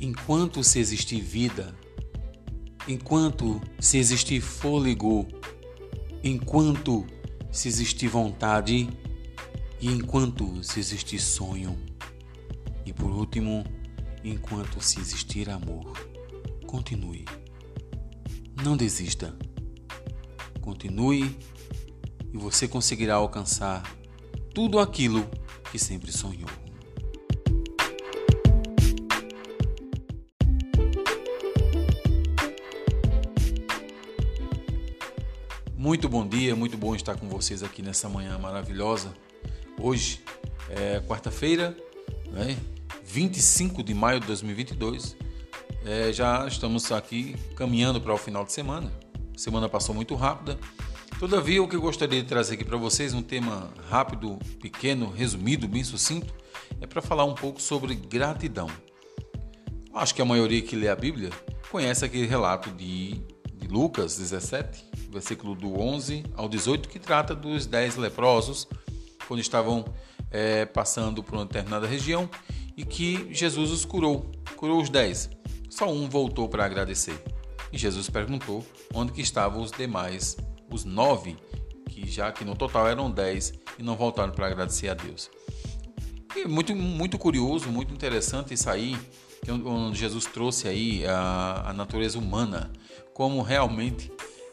enquanto se existir vida, enquanto se existir fôlego, enquanto se existir vontade e enquanto se existir sonho. E por último, enquanto se existir amor. Continue. Não desista. Continue e você conseguirá alcançar tudo aquilo que sempre sonhou. Muito bom dia, muito bom estar com vocês aqui nessa manhã maravilhosa. Hoje é quarta-feira, né? 25 de maio de 2022. É, já estamos aqui caminhando para o final de semana. Semana passou muito rápida. Todavia, o que eu gostaria de trazer aqui para vocês, um tema rápido, pequeno, resumido, bem sucinto, é para falar um pouco sobre gratidão. Acho que a maioria que lê a Bíblia conhece aquele relato de, de Lucas 17, versículo do 11 ao 18, que trata dos dez leprosos quando estavam é, passando por uma determinada região e que Jesus os curou, curou os dez. Só um voltou para agradecer. E Jesus perguntou onde que estavam os demais, os nove, que já que no total eram dez e não voltaram para agradecer a Deus. E muito, muito curioso, muito interessante isso aí, onde Jesus trouxe aí a, a natureza humana, como realmente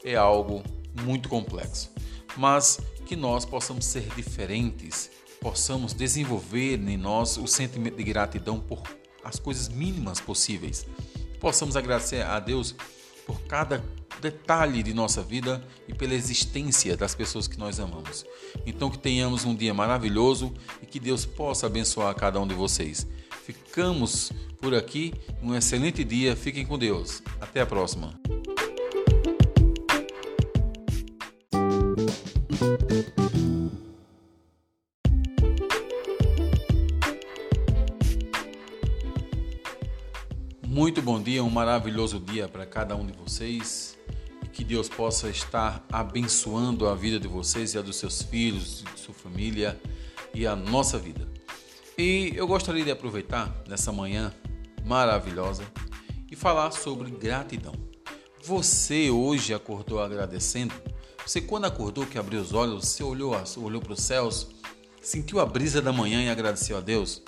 é algo muito complexo. Mas que nós possamos ser diferentes possamos desenvolver em nós o sentimento de gratidão por as coisas mínimas possíveis. Possamos agradecer a Deus por cada detalhe de nossa vida e pela existência das pessoas que nós amamos. Então que tenhamos um dia maravilhoso e que Deus possa abençoar cada um de vocês. Ficamos por aqui, um excelente dia, fiquem com Deus. Até a próxima. Muito bom dia, um maravilhoso dia para cada um de vocês e que Deus possa estar abençoando a vida de vocês e a dos seus filhos, de sua família e a nossa vida. E eu gostaria de aproveitar nessa manhã maravilhosa e falar sobre gratidão. Você hoje acordou agradecendo? Você quando acordou que abriu os olhos, você olhou, olhou para os céus, sentiu a brisa da manhã e agradeceu a Deus?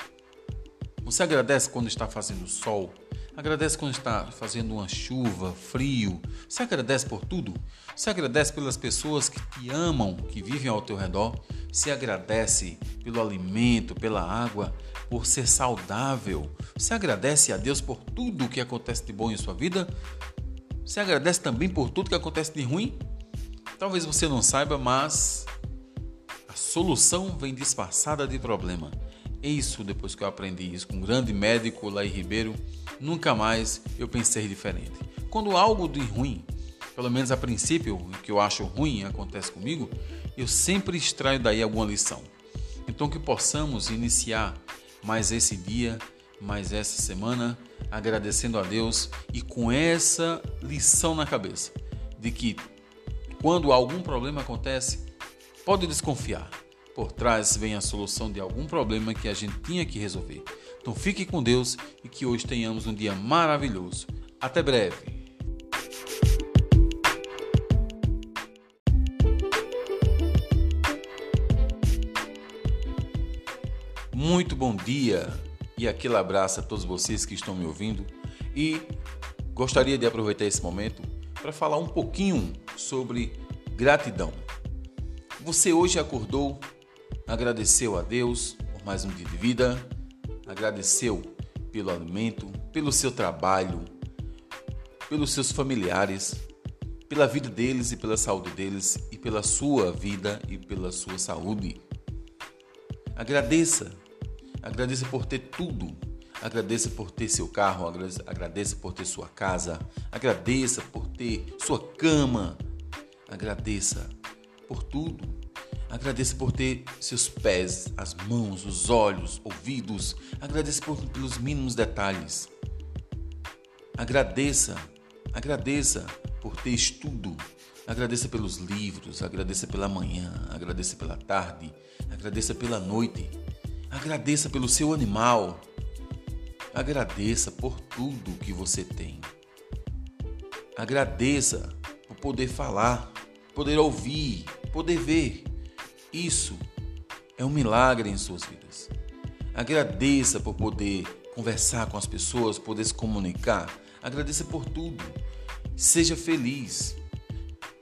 Você agradece quando está fazendo sol? Agradece quando está fazendo uma chuva, frio. Você agradece por tudo? Você agradece pelas pessoas que te amam, que vivem ao teu redor? Você agradece pelo alimento, pela água, por ser saudável? Você agradece a Deus por tudo o que acontece de bom em sua vida? Você agradece também por tudo que acontece de ruim? Talvez você não saiba, mas a solução vem disfarçada de problema. Isso, depois que eu aprendi isso com um grande médico lá em Ribeiro, nunca mais eu pensei diferente. Quando algo de ruim, pelo menos a princípio, o que eu acho ruim acontece comigo, eu sempre extraio daí alguma lição. Então que possamos iniciar mais esse dia, mais essa semana, agradecendo a Deus e com essa lição na cabeça de que quando algum problema acontece, pode desconfiar por trás vem a solução de algum problema que a gente tinha que resolver. Então fique com Deus e que hoje tenhamos um dia maravilhoso. Até breve. Muito bom dia e aquele abraço a todos vocês que estão me ouvindo e gostaria de aproveitar esse momento para falar um pouquinho sobre gratidão. Você hoje acordou agradeceu a Deus por mais um dia de vida, agradeceu pelo alimento, pelo seu trabalho, pelos seus familiares, pela vida deles e pela saúde deles e pela sua vida e pela sua saúde. Agradeça, agradeça por ter tudo, agradeça por ter seu carro, agradeça por ter sua casa, agradeça por ter sua cama, agradeça por tudo. Agradeça por ter seus pés, as mãos, os olhos, ouvidos. Agradeça por, pelos mínimos detalhes. Agradeça, agradeça por ter estudo. Agradeça pelos livros, agradeça pela manhã, agradeça pela tarde, agradeça pela noite. Agradeça pelo seu animal. Agradeça por tudo que você tem. Agradeça por poder falar, poder ouvir, poder ver. Isso é um milagre em suas vidas. Agradeça por poder conversar com as pessoas, poder se comunicar. Agradeça por tudo. Seja feliz.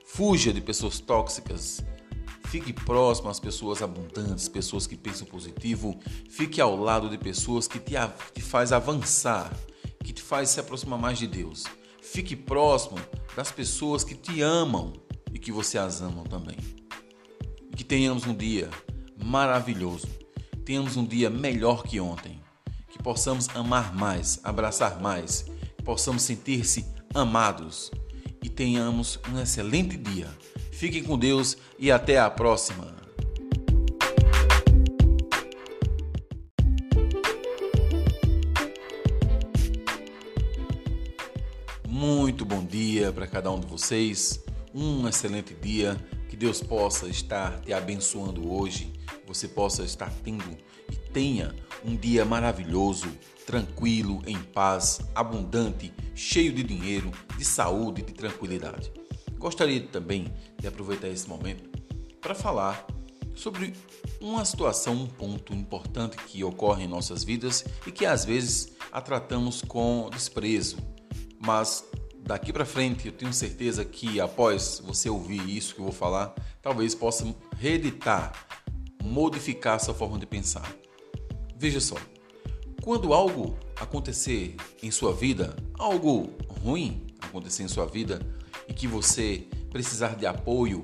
Fuja de pessoas tóxicas. Fique próximo às pessoas abundantes, pessoas que pensam positivo. Fique ao lado de pessoas que te, te faz avançar, que te faz se aproximar mais de Deus. Fique próximo das pessoas que te amam e que você as ama também. Tenhamos um dia maravilhoso. Tenhamos um dia melhor que ontem. Que possamos amar mais, abraçar mais, que possamos sentir-se amados e tenhamos um excelente dia Fiquem com Deus e até a próxima. Muito bom dia para cada um de vocês. Um excelente dia. Deus possa estar te abençoando hoje. Você possa estar tendo e tenha um dia maravilhoso, tranquilo, em paz, abundante, cheio de dinheiro, de saúde, de tranquilidade. Gostaria também de aproveitar esse momento para falar sobre uma situação, um ponto importante que ocorre em nossas vidas e que às vezes a tratamos com desprezo. Mas daqui para frente eu tenho certeza que após você ouvir isso que eu vou falar, talvez possa reeditar, modificar sua forma de pensar. Veja só, quando algo acontecer em sua vida, algo ruim acontecer em sua vida, e que você precisar de apoio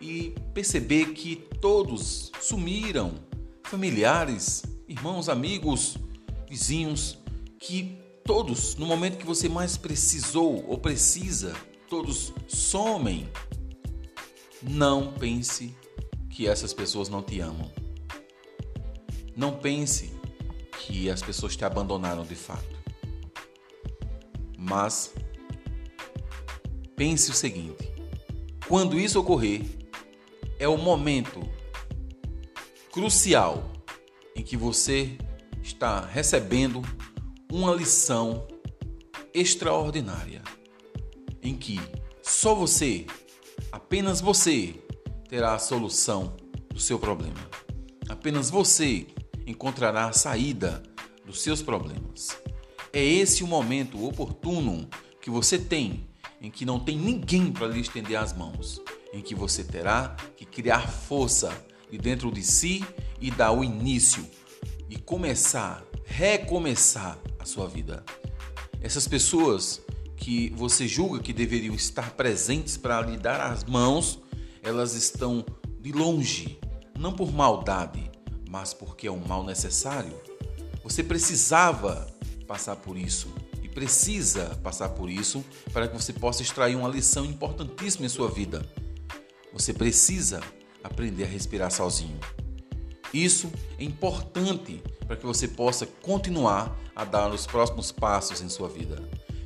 e perceber que todos sumiram, familiares, irmãos, amigos, vizinhos, que todos, no momento que você mais precisou ou precisa, todos somem. Não pense que essas pessoas não te amam. Não pense que as pessoas te abandonaram de fato. Mas pense o seguinte: quando isso ocorrer, é o momento crucial em que você está recebendo uma lição extraordinária, em que só você, apenas você, terá a solução do seu problema. Apenas você encontrará a saída dos seus problemas. É esse o momento oportuno que você tem em que não tem ninguém para lhe estender as mãos, em que você terá que criar força de dentro de si e dar o início e começar, recomeçar a sua vida. Essas pessoas que você julga que deveriam estar presentes para lhe dar as mãos, elas estão de longe, não por maldade, mas porque é um mal necessário. Você precisava passar por isso precisa passar por isso para que você possa extrair uma lição importantíssima em sua vida. Você precisa aprender a respirar sozinho. Isso é importante para que você possa continuar a dar os próximos passos em sua vida.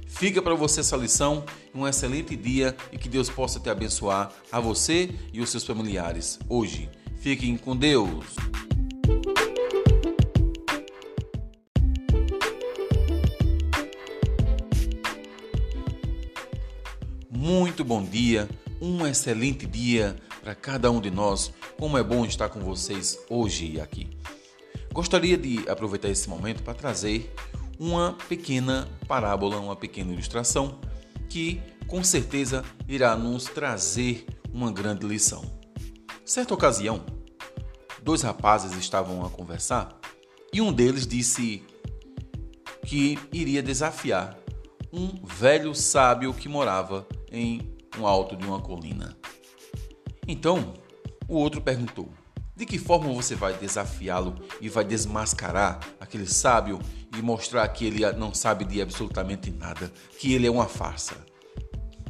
Fica para você essa lição, um excelente dia e que Deus possa te abençoar a você e os seus familiares hoje. Fiquem com Deus. muito bom dia, um excelente dia para cada um de nós. Como é bom estar com vocês hoje aqui. Gostaria de aproveitar esse momento para trazer uma pequena parábola, uma pequena ilustração que com certeza irá nos trazer uma grande lição. Certa ocasião, dois rapazes estavam a conversar e um deles disse que iria desafiar um velho sábio que morava em um alto de uma colina. Então, o outro perguntou: De que forma você vai desafiá-lo e vai desmascarar aquele sábio e mostrar que ele não sabe de absolutamente nada, que ele é uma farsa?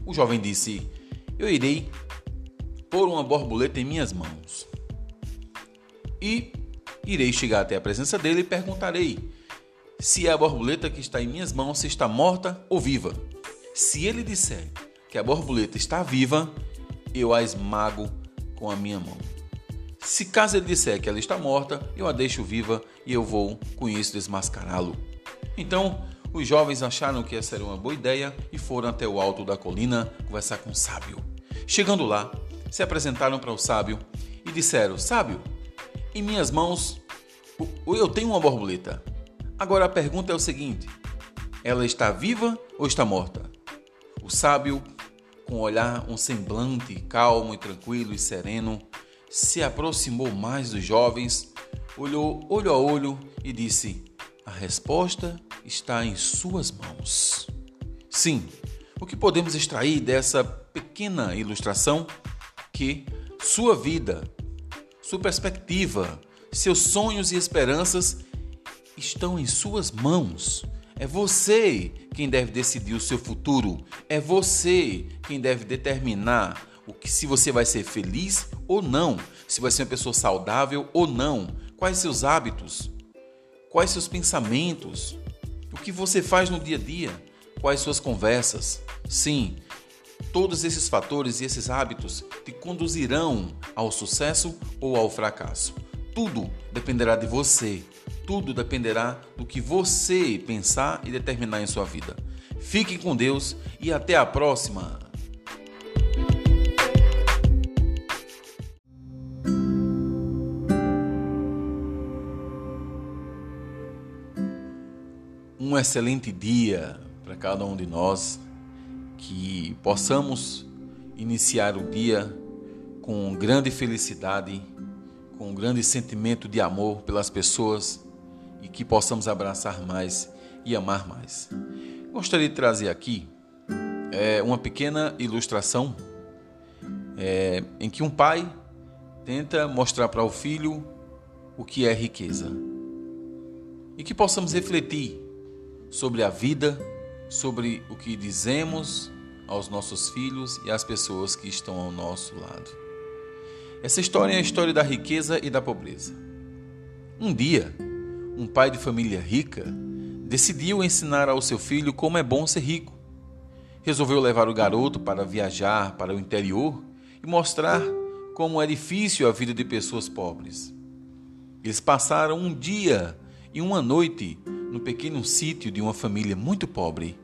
O jovem disse: Eu irei pôr uma borboleta em minhas mãos e irei chegar até a presença dele e perguntarei se a borboleta que está em minhas mãos está morta ou viva. Se ele disser que a borboleta está viva, eu a esmago com a minha mão. Se caso ele disser que ela está morta, eu a deixo viva e eu vou com isso desmascará-lo. Então, os jovens acharam que essa era uma boa ideia e foram até o alto da colina conversar com o sábio. Chegando lá, se apresentaram para o sábio e disseram: Sábio, em minhas mãos eu tenho uma borboleta. Agora a pergunta é o seguinte: ela está viva ou está morta? O sábio, com um olhar, um semblante calmo e tranquilo e sereno, se aproximou mais dos jovens, olhou olho a olho e disse: A resposta está em suas mãos. Sim, o que podemos extrair dessa pequena ilustração? Que sua vida, sua perspectiva, seus sonhos e esperanças estão em suas mãos. É você quem deve decidir o seu futuro. É você quem deve determinar o que se você vai ser feliz ou não, se vai ser uma pessoa saudável ou não, quais seus hábitos, quais seus pensamentos, o que você faz no dia a dia, quais suas conversas. Sim, todos esses fatores e esses hábitos te conduzirão ao sucesso ou ao fracasso. Tudo dependerá de você. Tudo dependerá do que você pensar e determinar em sua vida. Fique com Deus e até a próxima! Um excelente dia para cada um de nós, que possamos iniciar o dia com grande felicidade com um grande sentimento de amor pelas pessoas e que possamos abraçar mais e amar mais. Gostaria de trazer aqui é, uma pequena ilustração é, em que um pai tenta mostrar para o filho o que é riqueza e que possamos refletir sobre a vida, sobre o que dizemos aos nossos filhos e às pessoas que estão ao nosso lado. Essa história é a história da riqueza e da pobreza. Um dia, um pai de família rica decidiu ensinar ao seu filho como é bom ser rico. Resolveu levar o garoto para viajar para o interior e mostrar como é difícil a vida de pessoas pobres. Eles passaram um dia e uma noite no pequeno sítio de uma família muito pobre.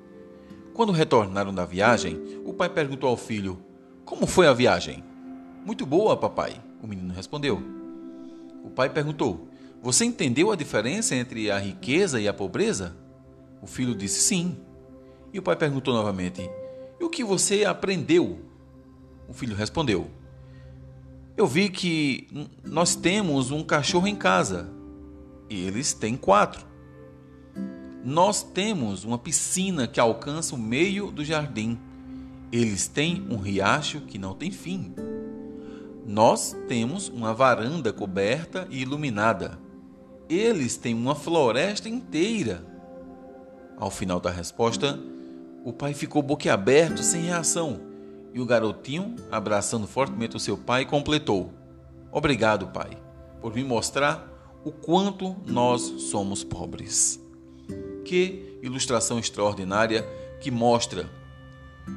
Quando retornaram da viagem, o pai perguntou ao filho: Como foi a viagem? Muito boa, papai, o menino respondeu. O pai perguntou: Você entendeu a diferença entre a riqueza e a pobreza? O filho disse: Sim. E o pai perguntou novamente: E o que você aprendeu? O filho respondeu: Eu vi que nós temos um cachorro em casa. Eles têm quatro. Nós temos uma piscina que alcança o meio do jardim. Eles têm um riacho que não tem fim. Nós temos uma varanda coberta e iluminada. Eles têm uma floresta inteira. Ao final da resposta, o pai ficou boquiaberto, sem reação, e o garotinho, abraçando fortemente o seu pai, completou: Obrigado, pai, por me mostrar o quanto nós somos pobres. Que ilustração extraordinária que mostra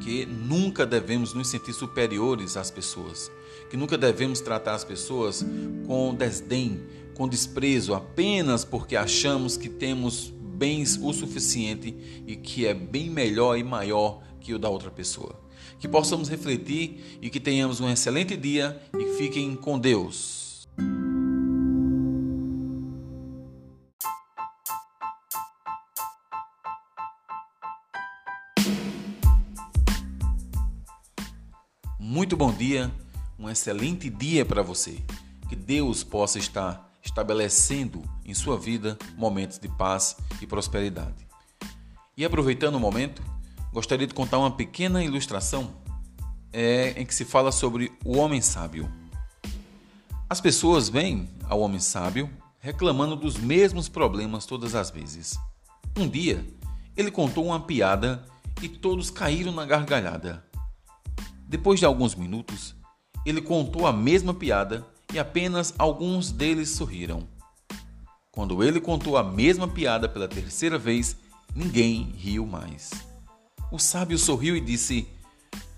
que nunca devemos nos sentir superiores às pessoas, que nunca devemos tratar as pessoas com desdém, com desprezo, apenas porque achamos que temos bens o suficiente e que é bem melhor e maior que o da outra pessoa. Que possamos refletir e que tenhamos um excelente dia e fiquem com Deus. Muito bom dia, um excelente dia para você. Que Deus possa estar estabelecendo em sua vida momentos de paz e prosperidade. E aproveitando o momento, gostaria de contar uma pequena ilustração é, em que se fala sobre o homem sábio. As pessoas vêm ao homem sábio reclamando dos mesmos problemas todas as vezes. Um dia, ele contou uma piada e todos caíram na gargalhada. Depois de alguns minutos, ele contou a mesma piada e apenas alguns deles sorriram. Quando ele contou a mesma piada pela terceira vez, ninguém riu mais. O sábio sorriu e disse: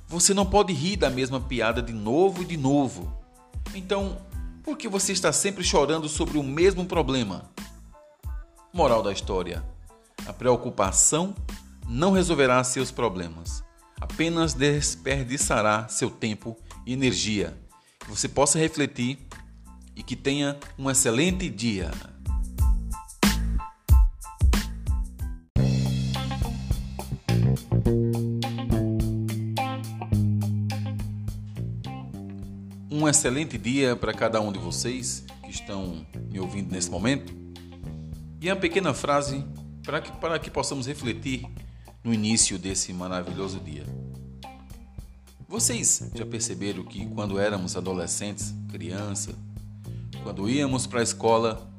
Você não pode rir da mesma piada de novo e de novo. Então, por que você está sempre chorando sobre o mesmo problema? Moral da história: A preocupação não resolverá seus problemas, apenas desperdiçará seu tempo energia. Que você possa refletir e que tenha um excelente dia. Um excelente dia para cada um de vocês que estão me ouvindo nesse momento. E uma pequena frase para que, para que possamos refletir no início desse maravilhoso dia. Vocês já perceberam que quando éramos adolescentes, criança, quando íamos para a escola,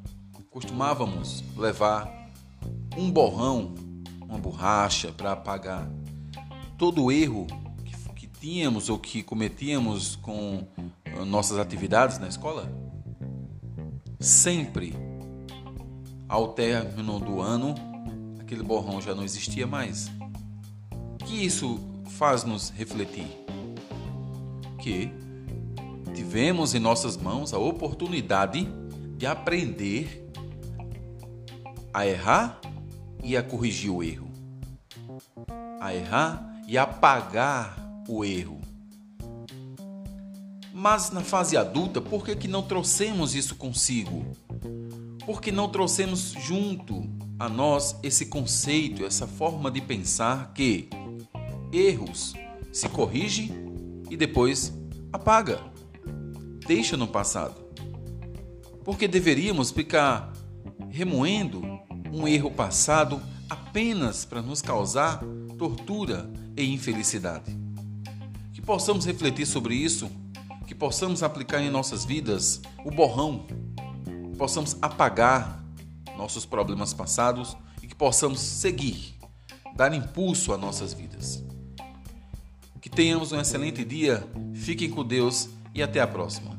costumávamos levar um borrão, uma borracha para apagar todo o erro que, que tínhamos ou que cometíamos com ah, nossas atividades na escola? Sempre ao término do ano, aquele borrão já não existia mais. Que isso faz nos refletir? Que tivemos em nossas mãos a oportunidade de aprender a errar e a corrigir o erro. A errar e apagar o erro. Mas na fase adulta, por que, que não trouxemos isso consigo? Por que não trouxemos junto a nós esse conceito, essa forma de pensar que erros se corrige e depois apaga? deixa no passado. Porque deveríamos ficar remoendo um erro passado apenas para nos causar tortura e infelicidade. Que possamos refletir sobre isso, que possamos aplicar em nossas vidas o borrão, que possamos apagar nossos problemas passados e que possamos seguir, dar impulso a nossas vidas. Tenhamos um excelente dia, fiquem com Deus e até a próxima.